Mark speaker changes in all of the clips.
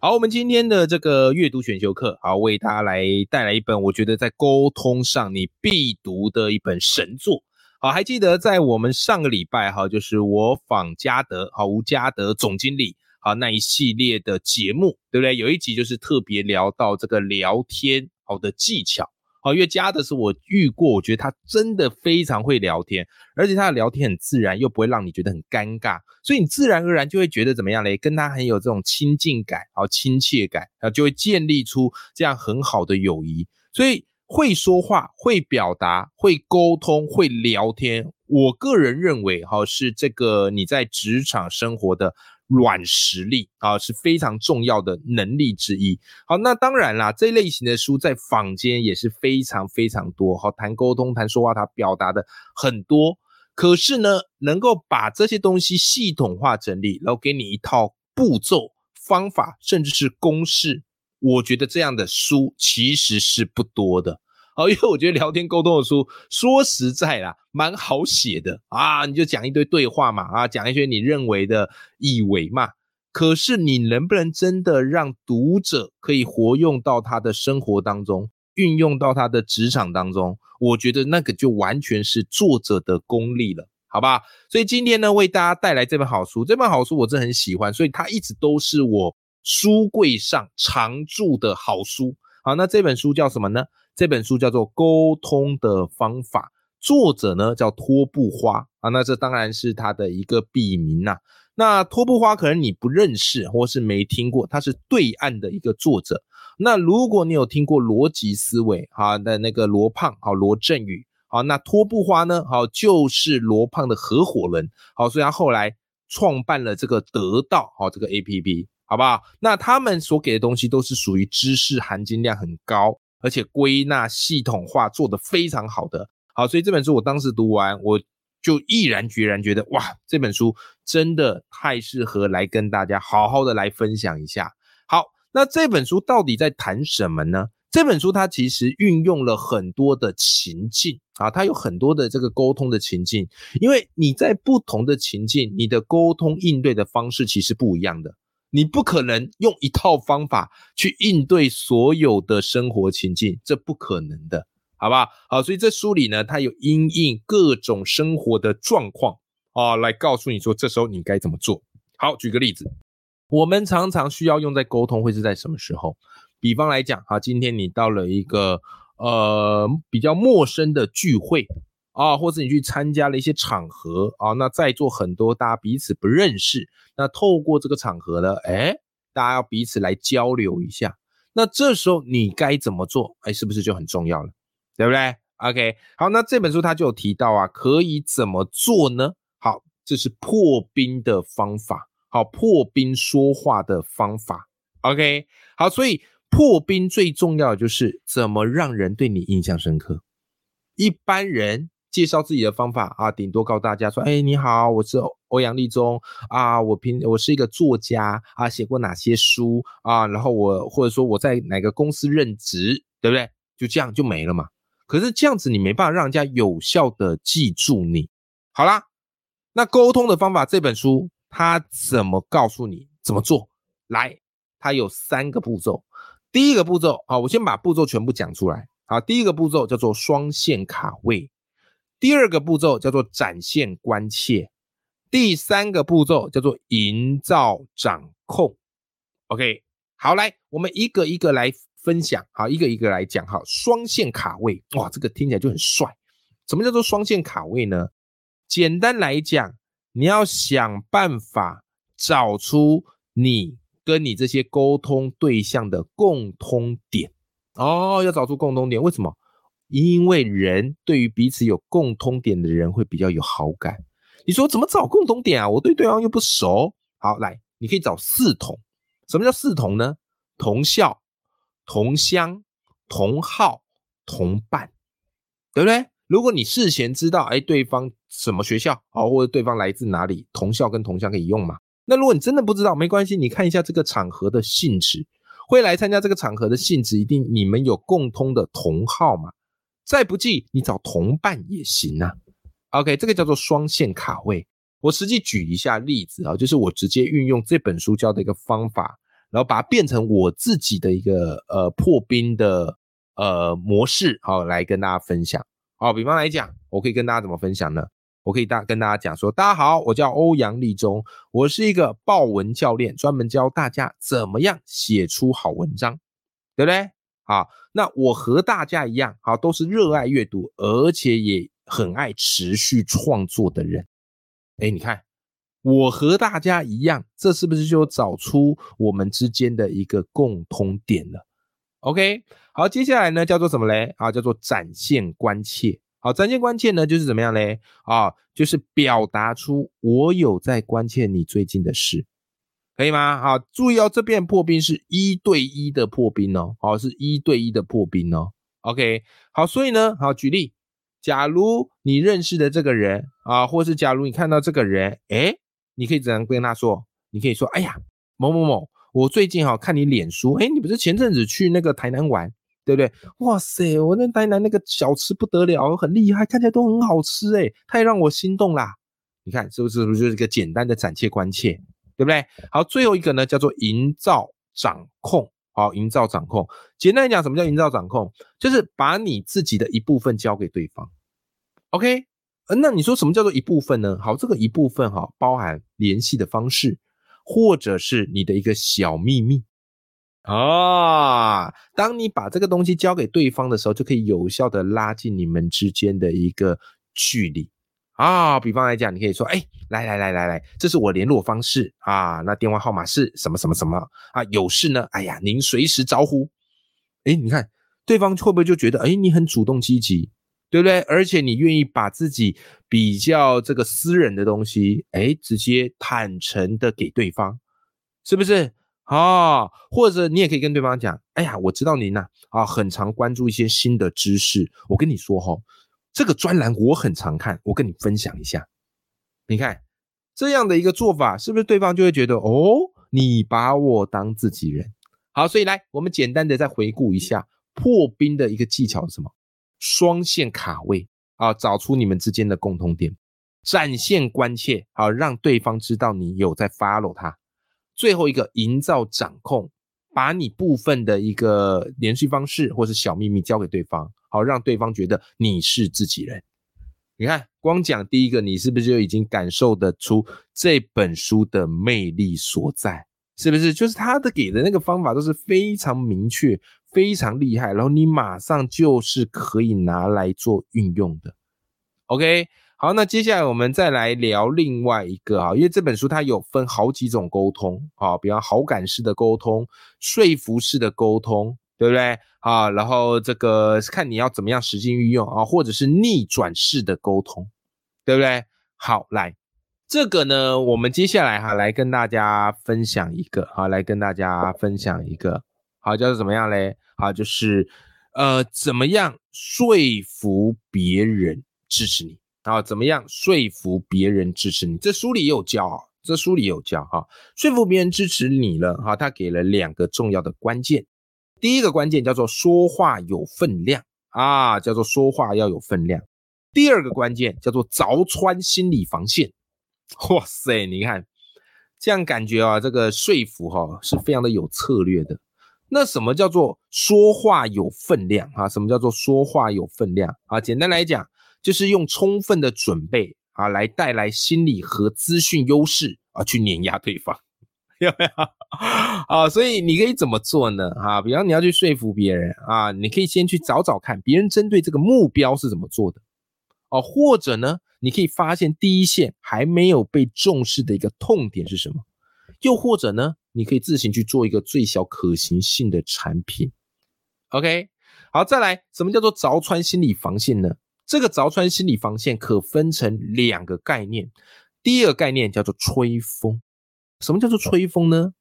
Speaker 1: 好，我们今天的这个阅读选修课，好，为大家来带来一本我觉得在沟通上你必读的一本神作。好，还记得在我们上个礼拜哈，就是我访嘉德，好吴嘉德总经理，好那一系列的节目，对不对？有一集就是特别聊到这个聊天好的技巧。好，因为加的是我遇过，我觉得他真的非常会聊天，而且他的聊天很自然，又不会让你觉得很尴尬，所以你自然而然就会觉得怎么样嘞？跟他很有这种亲近感，好亲切感，然后就会建立出这样很好的友谊。所以会说话、会表达、会沟通、会聊天，我个人认为，哈是这个你在职场生活的。软实力啊是非常重要的能力之一。好，那当然啦，这类型的书在坊间也是非常非常多。好，谈沟通、谈说话，它表达的很多。可是呢，能够把这些东西系统化整理，然后给你一套步骤、方法，甚至是公式，我觉得这样的书其实是不多的。哦，因为我觉得聊天沟通的书，说实在啦，蛮好写的啊，你就讲一堆对话嘛，啊，讲一些你认为的以为嘛。可是你能不能真的让读者可以活用到他的生活当中，运用到他的职场当中？我觉得那个就完全是作者的功力了，好吧？所以今天呢，为大家带来这本好书，这本好书我真的很喜欢，所以它一直都是我书柜上常驻的好书。好，那这本书叫什么呢？这本书叫做《沟通的方法》，作者呢叫托布花啊，那这当然是他的一个笔名呐。那托布花可能你不认识或是没听过，他是对岸的一个作者。那如果你有听过逻辑思维哈的那个罗胖好罗振宇好，那托布花呢好就是罗胖的合伙人好，所以他后来创办了这个得到好这个 A P P 好不好？那他们所给的东西都是属于知识含金量很高。而且归纳系统化做得非常好的，好，所以这本书我当时读完，我就毅然决然觉得，哇，这本书真的太适合来跟大家好好的来分享一下。好，那这本书到底在谈什么呢？这本书它其实运用了很多的情境啊，它有很多的这个沟通的情境，因为你在不同的情境，你的沟通应对的方式其实不一样的。你不可能用一套方法去应对所有的生活情境，这不可能的，好不好？好，所以这书里呢，它有因应各种生活的状况啊，来告诉你说，这时候你该怎么做。好，举个例子，我们常常需要用在沟通，会是在什么时候？比方来讲，啊，今天你到了一个呃比较陌生的聚会。啊，或者你去参加了一些场合啊，那在座很多大家彼此不认识，那透过这个场合呢，哎，大家要彼此来交流一下，那这时候你该怎么做？哎，是不是就很重要了？对不对？OK，好，那这本书它就有提到啊，可以怎么做呢？好，这是破冰的方法，好，破冰说话的方法。OK，好，所以破冰最重要的就是怎么让人对你印象深刻。一般人。介绍自己的方法啊，顶多告诉大家说：“哎，你好，我是欧阳立中啊，我平我是一个作家啊，写过哪些书啊？然后我或者说我在哪个公司任职，对不对？就这样就没了嘛。可是这样子你没办法让人家有效的记住你。好啦，那沟通的方法这本书它怎么告诉你怎么做？来，它有三个步骤。第一个步骤啊，我先把步骤全部讲出来。好，第一个步骤叫做双线卡位。第二个步骤叫做展现关切，第三个步骤叫做营造掌控。OK，好，来，我们一个一个来分享，好，一个一个来讲，好，双线卡位，哇，这个听起来就很帅。什么叫做双线卡位呢？简单来讲，你要想办法找出你跟你这些沟通对象的共通点。哦，要找出共通点，为什么？因为人对于彼此有共通点的人会比较有好感。你说怎么找共同点啊？我对对方又不熟。好，来，你可以找四同。什么叫四同呢？同校、同乡、同号同伴，对不对？如果你事前知道，哎，对方什么学校啊，或者对方来自哪里，同校跟同乡可以用嘛？那如果你真的不知道，没关系，你看一下这个场合的性质，会来参加这个场合的性质，一定你们有共通的同号嘛？再不济，你找同伴也行啊。OK，这个叫做双线卡位。我实际举一下例子啊，就是我直接运用这本书教的一个方法，然后把它变成我自己的一个呃破冰的呃模式，好来跟大家分享。好，比方来讲，我可以跟大家怎么分享呢？我可以大跟大家讲说，大家好，我叫欧阳立中，我是一个报文教练，专门教大家怎么样写出好文章，对不对？啊，那我和大家一样，好，都是热爱阅读，而且也很爱持续创作的人。哎，你看，我和大家一样，这是不是就找出我们之间的一个共通点了？OK，好，接下来呢，叫做什么嘞？啊，叫做展现关切。好，展现关切呢，就是怎么样嘞？啊，就是表达出我有在关切你最近的事，可以吗？好，注意哦，这边破冰是一对一的破冰哦，好，是一对一的破冰哦。OK，好，所以呢，好，举例。假如你认识的这个人啊，或是假如你看到这个人，哎，你可以怎样跟他说？你可以说：“哎呀，某某某，我最近哈看你脸书，哎，你不是前阵子去那个台南玩，对不对？哇塞，我那台南那个小吃不得了，很厉害，看起来都很好吃，哎，太让我心动啦！你看是不是？不就是一个简单的暂切关切，对不对？好，最后一个呢，叫做营造掌控。好，营造掌控。简单来讲，什么叫营造掌控？就是把你自己的一部分交给对方。OK，那你说什么叫做一部分呢？好，这个一部分哈，包含联系的方式，或者是你的一个小秘密啊。当你把这个东西交给对方的时候，就可以有效的拉近你们之间的一个距离。啊，比方来讲，你可以说，哎，来来来来来，这是我联络方式啊，那电话号码是什么什么什么啊？有事呢，哎呀，您随时招呼。哎，你看对方会不会就觉得，哎，你很主动积极，对不对？而且你愿意把自己比较这个私人的东西，哎，直接坦诚的给对方，是不是？啊，或者你也可以跟对方讲，哎呀，我知道您呐，啊，很常关注一些新的知识，我跟你说哈。这个专栏我很常看，我跟你分享一下。你看这样的一个做法，是不是对方就会觉得哦，你把我当自己人？好，所以来我们简单的再回顾一下破冰的一个技巧是什么？双线卡位啊，找出你们之间的共同点，展现关切，好让对方知道你有在 follow 他。最后一个营造掌控，把你部分的一个联系方式或是小秘密交给对方。好，让对方觉得你是自己人。你看，光讲第一个，你是不是就已经感受得出这本书的魅力所在？是不是？就是他的给的那个方法都是非常明确、非常厉害，然后你马上就是可以拿来做运用的。OK，好，那接下来我们再来聊另外一个啊，因为这本书它有分好几种沟通啊，比方好感式的沟通、说服式的沟通。对不对？啊，然后这个看你要怎么样实际运用啊，或者是逆转式的沟通，对不对？好，来这个呢，我们接下来哈来跟大家分享一个，好，来跟大家分享一个，好，叫做怎么样嘞？好，就是呃，怎么样说服别人支持你？啊，怎么样说服别人支持你？这书里也有教啊，这书里有教哈，说服别人支持你了哈，他给了两个重要的关键。第一个关键叫做说话有分量啊，叫做说话要有分量。第二个关键叫做凿穿心理防线。哇塞，你看这样感觉啊，这个说服哈是非常的有策略的。那什么叫做说话有分量啊？什么叫做说话有分量啊？简单来讲，就是用充分的准备啊，来带来心理和资讯优势啊，去碾压对方。有没有 啊？所以你可以怎么做呢？啊，比方你要去说服别人啊，你可以先去找找看别人针对这个目标是怎么做的哦，或者呢，你可以发现第一线还没有被重视的一个痛点是什么，又或者呢，你可以自行去做一个最小可行性的产品。OK，好，再来，什么叫做凿穿心理防线呢？这个凿穿心理防线可分成两个概念，第一个概念叫做吹风。什么叫做吹风呢？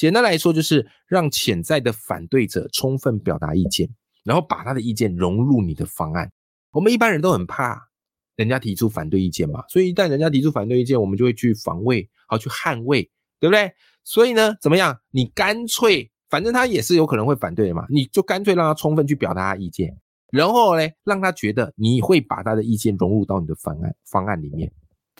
Speaker 1: 简单来说，就是让潜在的反对者充分表达意见，然后把他的意见融入你的方案。我们一般人都很怕人家提出反对意见嘛，所以一旦人家提出反对意见，我们就会去防卫，好去捍卫，对不对？所以呢，怎么样？你干脆，反正他也是有可能会反对的嘛，你就干脆让他充分去表达他意见，然后呢，让他觉得你会把他的意见融入到你的方案方案里面。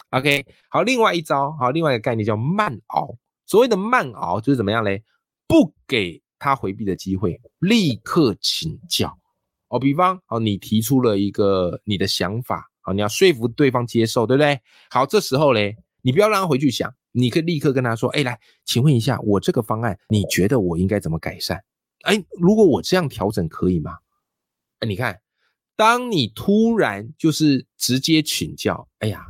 Speaker 1: OK，好，另外一招，好，另外一个概念叫慢熬。所谓的慢熬就是怎么样嘞？不给他回避的机会，立刻请教。哦，比方，哦，你提出了一个你的想法，好，你要说服对方接受，对不对？好，这时候嘞，你不要让他回去想，你可以立刻跟他说，哎，来，请问一下，我这个方案，你觉得我应该怎么改善？哎，如果我这样调整可以吗？哎，你看，当你突然就是直接请教，哎呀。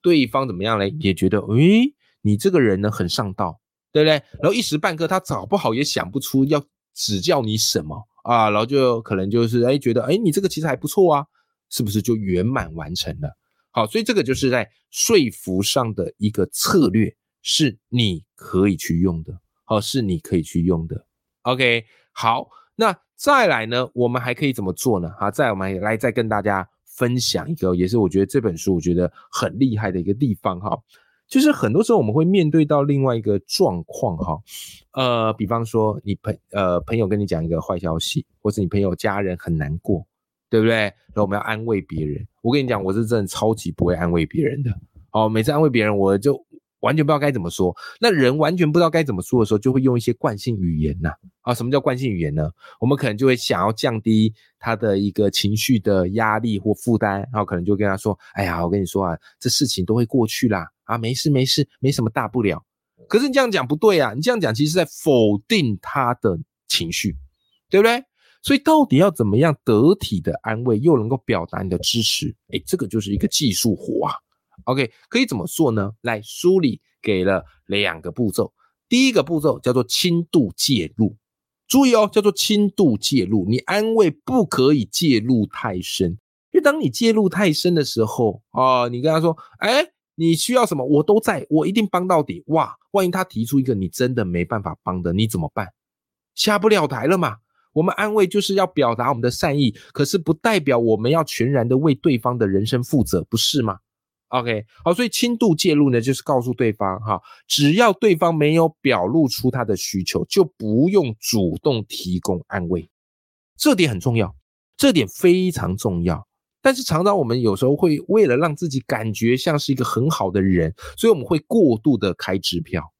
Speaker 1: 对方怎么样嘞？也觉得，诶，你这个人呢很上道，对不对？然后一时半刻他找不好也想不出要指教你什么啊，然后就可能就是哎觉得，哎，你这个其实还不错啊，是不是就圆满完成了？好，所以这个就是在说服上的一个策略，是你可以去用的，好，是你可以去用的。OK，好，那再来呢，我们还可以怎么做呢？好，再我们来再跟大家。分享一个，也是我觉得这本书我觉得很厉害的一个地方哈，就是很多时候我们会面对到另外一个状况哈，呃，比方说你朋呃朋友跟你讲一个坏消息，或是你朋友家人很难过，对不对？然后我们要安慰别人，我跟你讲，我是真的超级不会安慰别人的，哦，每次安慰别人我就。完全不知道该怎么说，那人完全不知道该怎么说的时候，就会用一些惯性语言呐。啊，什么叫惯性语言呢？我们可能就会想要降低他的一个情绪的压力或负担，然后可能就跟他说：“哎呀，我跟你说啊，这事情都会过去啦，啊，没事没事，没什么大不了。”可是你这样讲不对啊，你这样讲其实是在否定他的情绪，对不对？所以到底要怎么样得体的安慰，又能够表达你的支持？哎，这个就是一个技术活啊。OK，可以怎么做呢？来，书里给了两个步骤。第一个步骤叫做轻度介入，注意哦，叫做轻度介入。你安慰不可以介入太深，因为当你介入太深的时候啊，你跟他说：“哎，你需要什么，我都在，我一定帮到底。”哇，万一他提出一个你真的没办法帮的，你怎么办？下不了台了嘛。我们安慰就是要表达我们的善意，可是不代表我们要全然的为对方的人生负责，不是吗？OK，好，所以轻度介入呢，就是告诉对方哈，只要对方没有表露出他的需求，就不用主动提供安慰，这点很重要，这点非常重要。但是常常我们有时候会为了让自己感觉像是一个很好的人，所以我们会过度的开支票。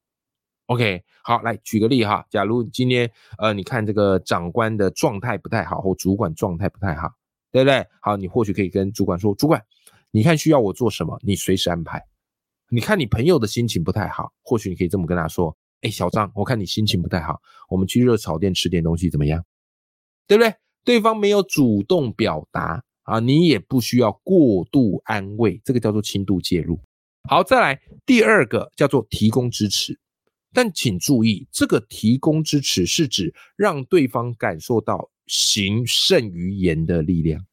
Speaker 1: OK，好，来举个例哈，假如今天呃，你看这个长官的状态不太好，或主管状态不太好，对不对？好，你或许可以跟主管说，主管。你看需要我做什么？你随时安排。你看你朋友的心情不太好，或许你可以这么跟他说：“哎，小张，我看你心情不太好，我们去热炒店吃点东西怎么样？对不对？”对方没有主动表达啊，你也不需要过度安慰，这个叫做轻度介入。好，再来第二个叫做提供支持，但请注意，这个提供支持是指让对方感受到行胜于言的力量。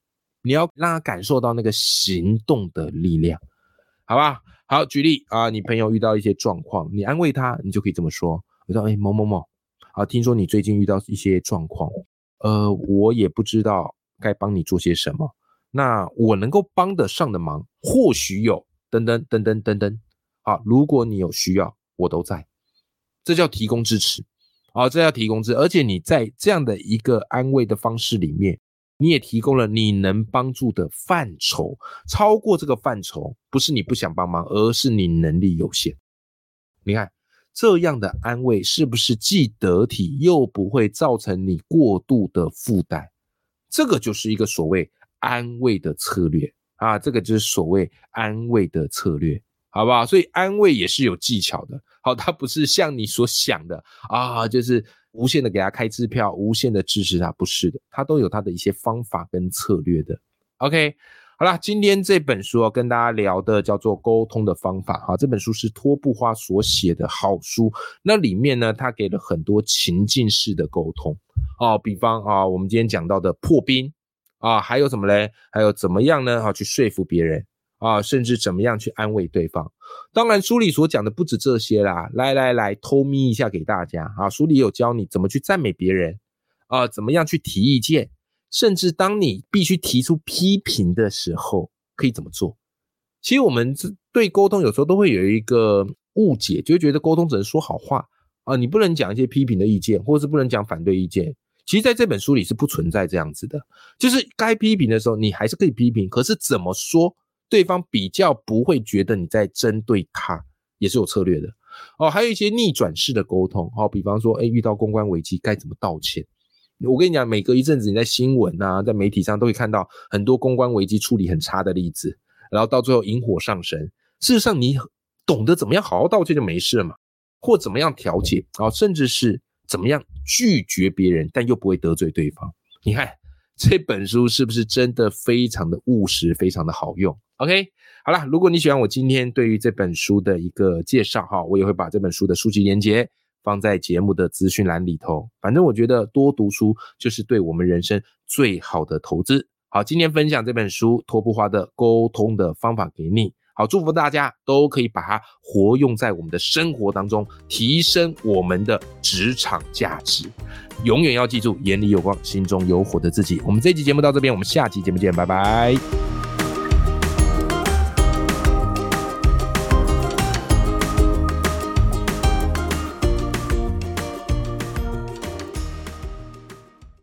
Speaker 1: 你要让他感受到那个行动的力量，好吧？好，举例啊，你朋友遇到一些状况，你安慰他，你就可以这么说：我说，哎，某某某，啊，听说你最近遇到一些状况，呃，我也不知道该帮你做些什么。那我能够帮得上的忙，或许有，等等等等等等。啊，如果你有需要，我都在。这叫提供支持，啊，这叫提供支，而且你在这样的一个安慰的方式里面。你也提供了你能帮助的范畴，超过这个范畴，不是你不想帮忙，而是你能力有限。你看这样的安慰是不是既得体又不会造成你过度的负担？这个就是一个所谓安慰的策略啊，这个就是所谓安慰的策略，好不好？所以安慰也是有技巧的，好，它不是像你所想的啊，就是。无限的给他开支票，无限的支持他，不是的，他都有他的一些方法跟策略的。OK，好了，今天这本书哦跟大家聊的叫做沟通的方法哈，这本书是托布花所写的好书，那里面呢，他给了很多情境式的沟通哦，比方啊，我们今天讲到的破冰啊，还有什么嘞？还有怎么样呢？啊，去说服别人。啊，甚至怎么样去安慰对方？当然，书里所讲的不止这些啦。来来来，偷咪一下给大家啊！书里有教你怎么去赞美别人啊，怎么样去提意见，甚至当你必须提出批评的时候，可以怎么做？其实我们对沟通有时候都会有一个误解，就觉得沟通只能说好话啊，你不能讲一些批评的意见，或者是不能讲反对意见。其实在这本书里是不存在这样子的，就是该批评的时候你还是可以批评，可是怎么说对方比较不会觉得你在针对他，也是有策略的哦。还有一些逆转式的沟通，哦，比方说，哎，遇到公关危机该怎么道歉？我跟你讲，每隔一阵子你在新闻啊，在媒体上都会看到很多公关危机处理很差的例子。然后到最后引火上身，事实上你懂得怎么样好好道歉就没事了嘛，或怎么样调解啊，甚至是怎么样拒绝别人，但又不会得罪对方。你看这本书是不是真的非常的务实，非常的好用？OK，好了，如果你喜欢我今天对于这本书的一个介绍哈，我也会把这本书的书籍连接放在节目的资讯栏里头。反正我觉得多读书就是对我们人生最好的投资。好，今天分享这本书托布花的沟通的方法给你。好，祝福大家都可以把它活用在我们的生活当中，提升我们的职场价值。永远要记住，眼里有光，心中有火的自己。我们这期节目到这边，我们下期节目见，拜拜。